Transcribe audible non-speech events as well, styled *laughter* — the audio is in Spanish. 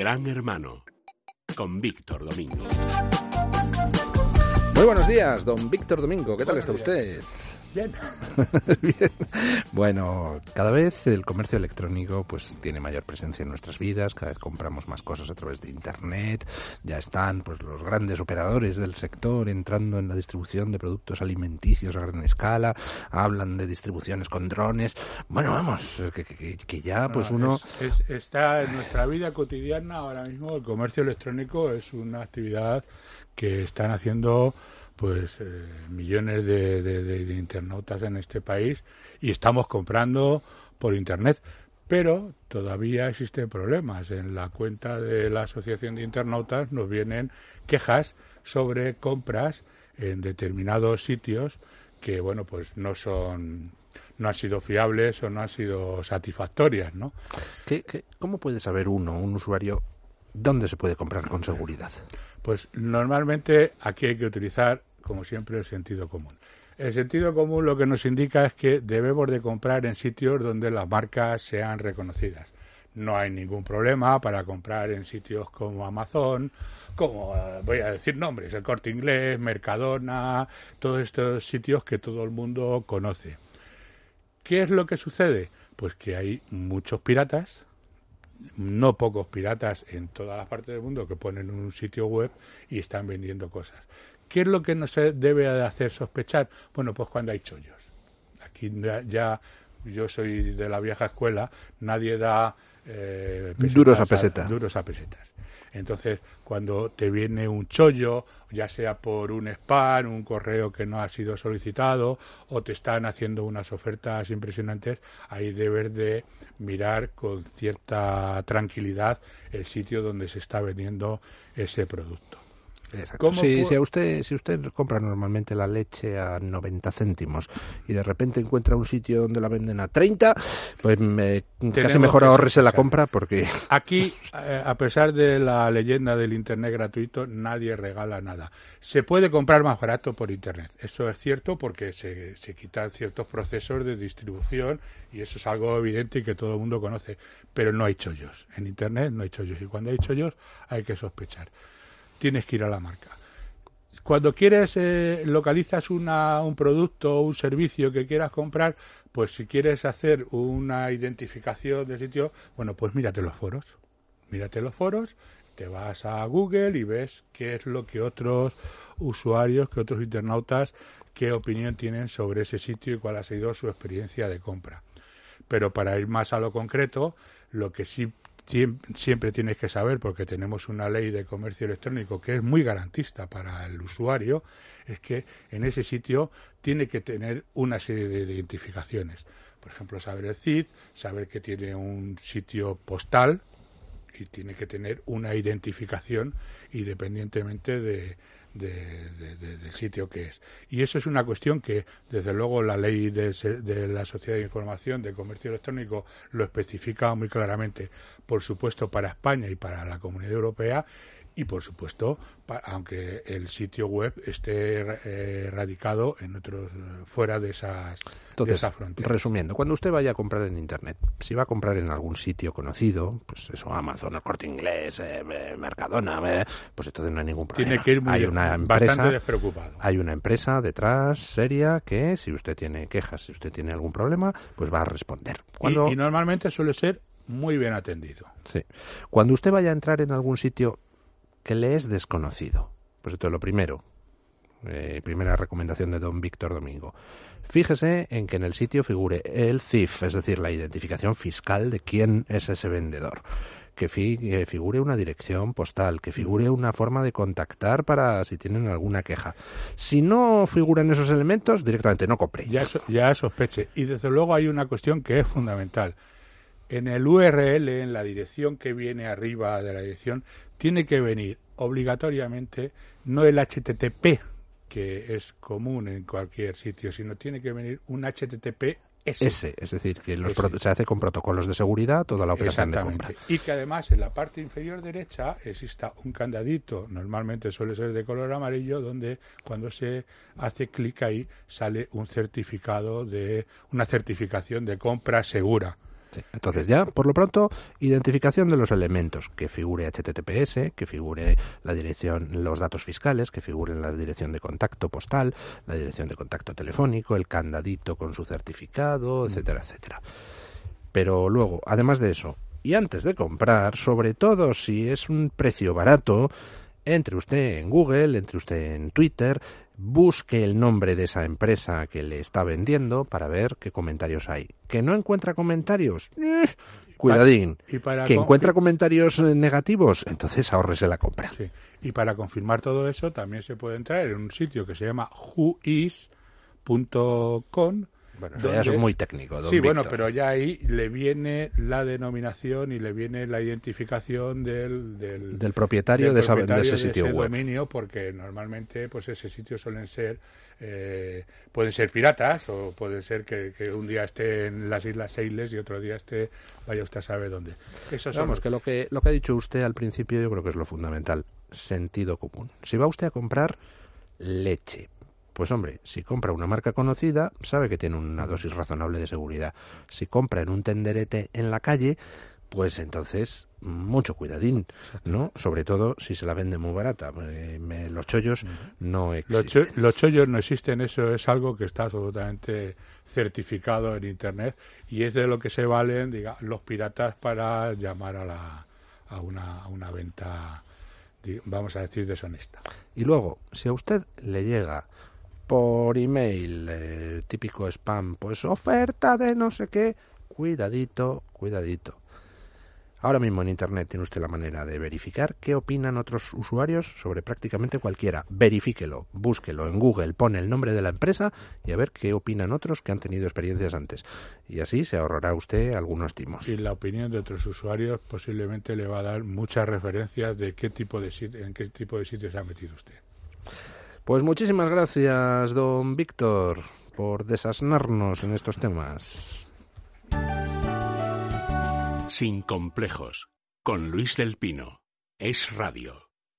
Gran Hermano con Víctor Domingo. Muy buenos días, don Víctor Domingo. ¿Qué tal está usted? Bien. *laughs* Bien. Bueno, cada vez el comercio electrónico pues tiene mayor presencia en nuestras vidas, cada vez compramos más cosas a través de internet, ya están pues los grandes operadores del sector entrando en la distribución de productos alimenticios a gran escala, hablan de distribuciones con drones. Bueno, vamos, que, que- que ya pues No, uno es- es- está en nuestra vida cotidiana ahora mismo el comercio electrónico es una actividad que están haciendo pues eh, millones de, de- de- de internautas en este país y estamos comprando por internet. Pero todavía existen problemas. En la cuenta de la asociación de internautas nos vienen quejas sobre compras en determinados sitios que bueno pues no son no han sido fiables o no han sido satisfactorias no ¿qué- qué- ¿cómo puede saber uno, un usuario, dónde se puede comprar con seguridad? Pues normalmente aquí hay que utilizar, como siempre, el sentido común. El sentido común lo que nos indica es que debemos de comprar en sitios donde las marcas sean reconocidas. No hay ningún problema para comprar en sitios como Amazon, como, eh, voy a decir nombres, el Corte Inglés, Mercadona, todos estos sitios que todo el mundo conoce. ¿Qué es lo que sucede? Pues que hay muchos piratas, no pocos piratas en todas las partes del mundo que ponen un sitio web y están vendiendo cosas. ¿Qué es lo que nos debe de hacer sospechar? Bueno, pues cuando hay chollos. Aquí ya, ya yo soy de la vieja escuela, nadie da eh, Duros a peseta. duros a pesetas. Entonces, cuando te viene un chollo, ya sea por un spam, un correo que no ha sido solicitado, o te están haciendo unas ofertas impresionantes, ahí debes de mirar con cierta tranquilidad el sitio donde se está vendiendo ese producto. Exacto. ¿Cómo Si, a usted, si usted compra normalmente la leche a 90 céntimos y de repente encuentra un sitio donde la venden a 30, pues me- casi mejor ahorrese la compra porque Aquí, eh, a pesar de la leyenda del Internet gratuito, nadie regala nada. Se puede comprar más barato por Internet. Eso es cierto porque se, se quitan ciertos procesos de distribución y eso es algo evidente y que todo el mundo conoce. Pero no hay chollos. En Internet no hay chollos. Y cuando hay chollos hay que sospechar. Tienes que ir a la marca. Cuando quieres, eh, localizas una, un producto o un servicio que quieras comprar, pues si quieres hacer una identificación del sitio, bueno, pues mírate los foros. Mírate los foros, te vas a Google y ves qué es lo que otros usuarios, que otros internautas, qué opinión tienen sobre ese sitio y cuál ha sido su experiencia de compra. Pero para ir más a lo concreto, lo que sí siempre tienes que saber, porque tenemos una ley de comercio electrónico que es muy garantista para el usuario, es que en ese sitio tiene que tener una serie de identificaciones. Por ejemplo, saber el CID, saber que tiene un sitio postal y tiene que tener una identificación independientemente de, de- de- de- del sitio que es. Y eso es una cuestión que, desde luego, la ley de, la Sociedad de Información de Comercio Electrónico lo especifica muy claramente, por supuesto, para España y para la Comunidad Europea. Y por supuesto, aunque el sitio web esté eh, radicado en otros eh, fuera de esas, de Entonces, esas fronteras. resumiendo, cuando usted vaya a comprar en Internet, si va a comprar en algún sitio conocido, pues eso, Amazon, el Corte Inglés, eh, eh, Mercadona, eh, pues entonces no hay ningún problema. Tiene que ir muy hay de- una bastante empresa, despreocupado. hay una empresa detrás seria que si usted tiene quejas, si usted tiene algún problema, pues va a responder. Cuando, Y, y normalmente suele ser muy bien atendido. sí. Cuando usted vaya a entrar en algún sitio que le es desconocido, pues esto es lo primero. Eh, primera recomendación de don Víctor Domingo. Fíjese en que en el sitio figure el CIF, es decir, la identificación fiscal de quién es ese vendedor. Que, fi- que figure una dirección postal, que figure una forma de contactar para si tienen alguna queja. Si no figuran esos elementos, directamente no compre. Ya, so- ya sospeche. Y desde luego hay una cuestión que es fundamental. En el URL, en la dirección que viene arriba de la dirección, tiene que venir obligatoriamente no el HTTP, que es común en cualquier sitio, sino tiene que venir un HTTP Ese, es decir, que los se hace con protocolos de seguridad toda la operación de compra. Y que además en la parte inferior derecha exista un candadito, normalmente suele ser de color amarillo, donde cuando se hace clic ahí sale un certificado de una certificación de compra segura. Entonces ya, por lo pronto, identificación de los elementos, que figure HTTPS, que figure la dirección, los datos fiscales, que figuren la dirección de contacto postal, la dirección de contacto telefónico, el candadito con su certificado, Mm. etcétera, etcétera. Pero luego, además de eso, y antes de comprar, sobre todo si es un precio barato, entre usted en Google, entre usted en Twitter, busque el nombre de esa empresa que le está vendiendo para ver qué comentarios hay. ¿Que no encuentra comentarios? Eh, cuidadín. Y para ¿Que encuentra comentarios eh, negativos? Entonces ahorrese la compra. Sí. Y para confirmar todo eso, también se puede entrar en un sitio que se llama whois.com. Bueno, eso ya es muy técnico, don Sí, bueno, pero ya ahí le viene la denominación y le viene la identificación del, del, Del propietario, del de, esa- de propietario ese sitio web. dominio, porque normalmente pues ese sitio suelen ser, eh, pueden ser piratas o puede ser que, que un día esté en las Islas Seychelles y otro día esté, vaya usted a saber dónde. Eso son Vamos, que lo que lo que ha dicho usted al principio yo creo que es lo fundamental, sentido común. Si va usted a comprar leche, pues hombre, si compra una marca conocida, sabe que tiene una dosis razonable de seguridad. Si compra en un tenderete en la calle, pues entonces mucho cuidadín, ¿no? Sobre todo si se la vende muy barata. Eh, me- los chollos no Los, existen. cho- los chollos no existen, eso es algo que está absolutamente certificado en Internet y es de lo que se valen diga, los piratas para llamar a, la, a, una, a una venta, vamos a decir, deshonesta. Y luego, si a usted le llega por email, eh, típico spam, pues oferta de no sé qué, cuidadito, cuidadito. Ahora mismo en Internet tiene usted la manera de verificar qué opinan otros usuarios sobre prácticamente cualquiera. Verifíquelo, búsquelo en Google, pone el nombre de la empresa y a ver qué opinan otros que han tenido experiencias antes. Y así se ahorrará usted algunos timos. Y la opinión de otros usuarios posiblemente le va a dar muchas referencias de qué tipo de en qué tipo de sitio se ha metido usted. Pues muchísimas gracias, don Víctor, por desasnarnos en estos temas. Sin complejos. Con Luis del Pino. Es radio.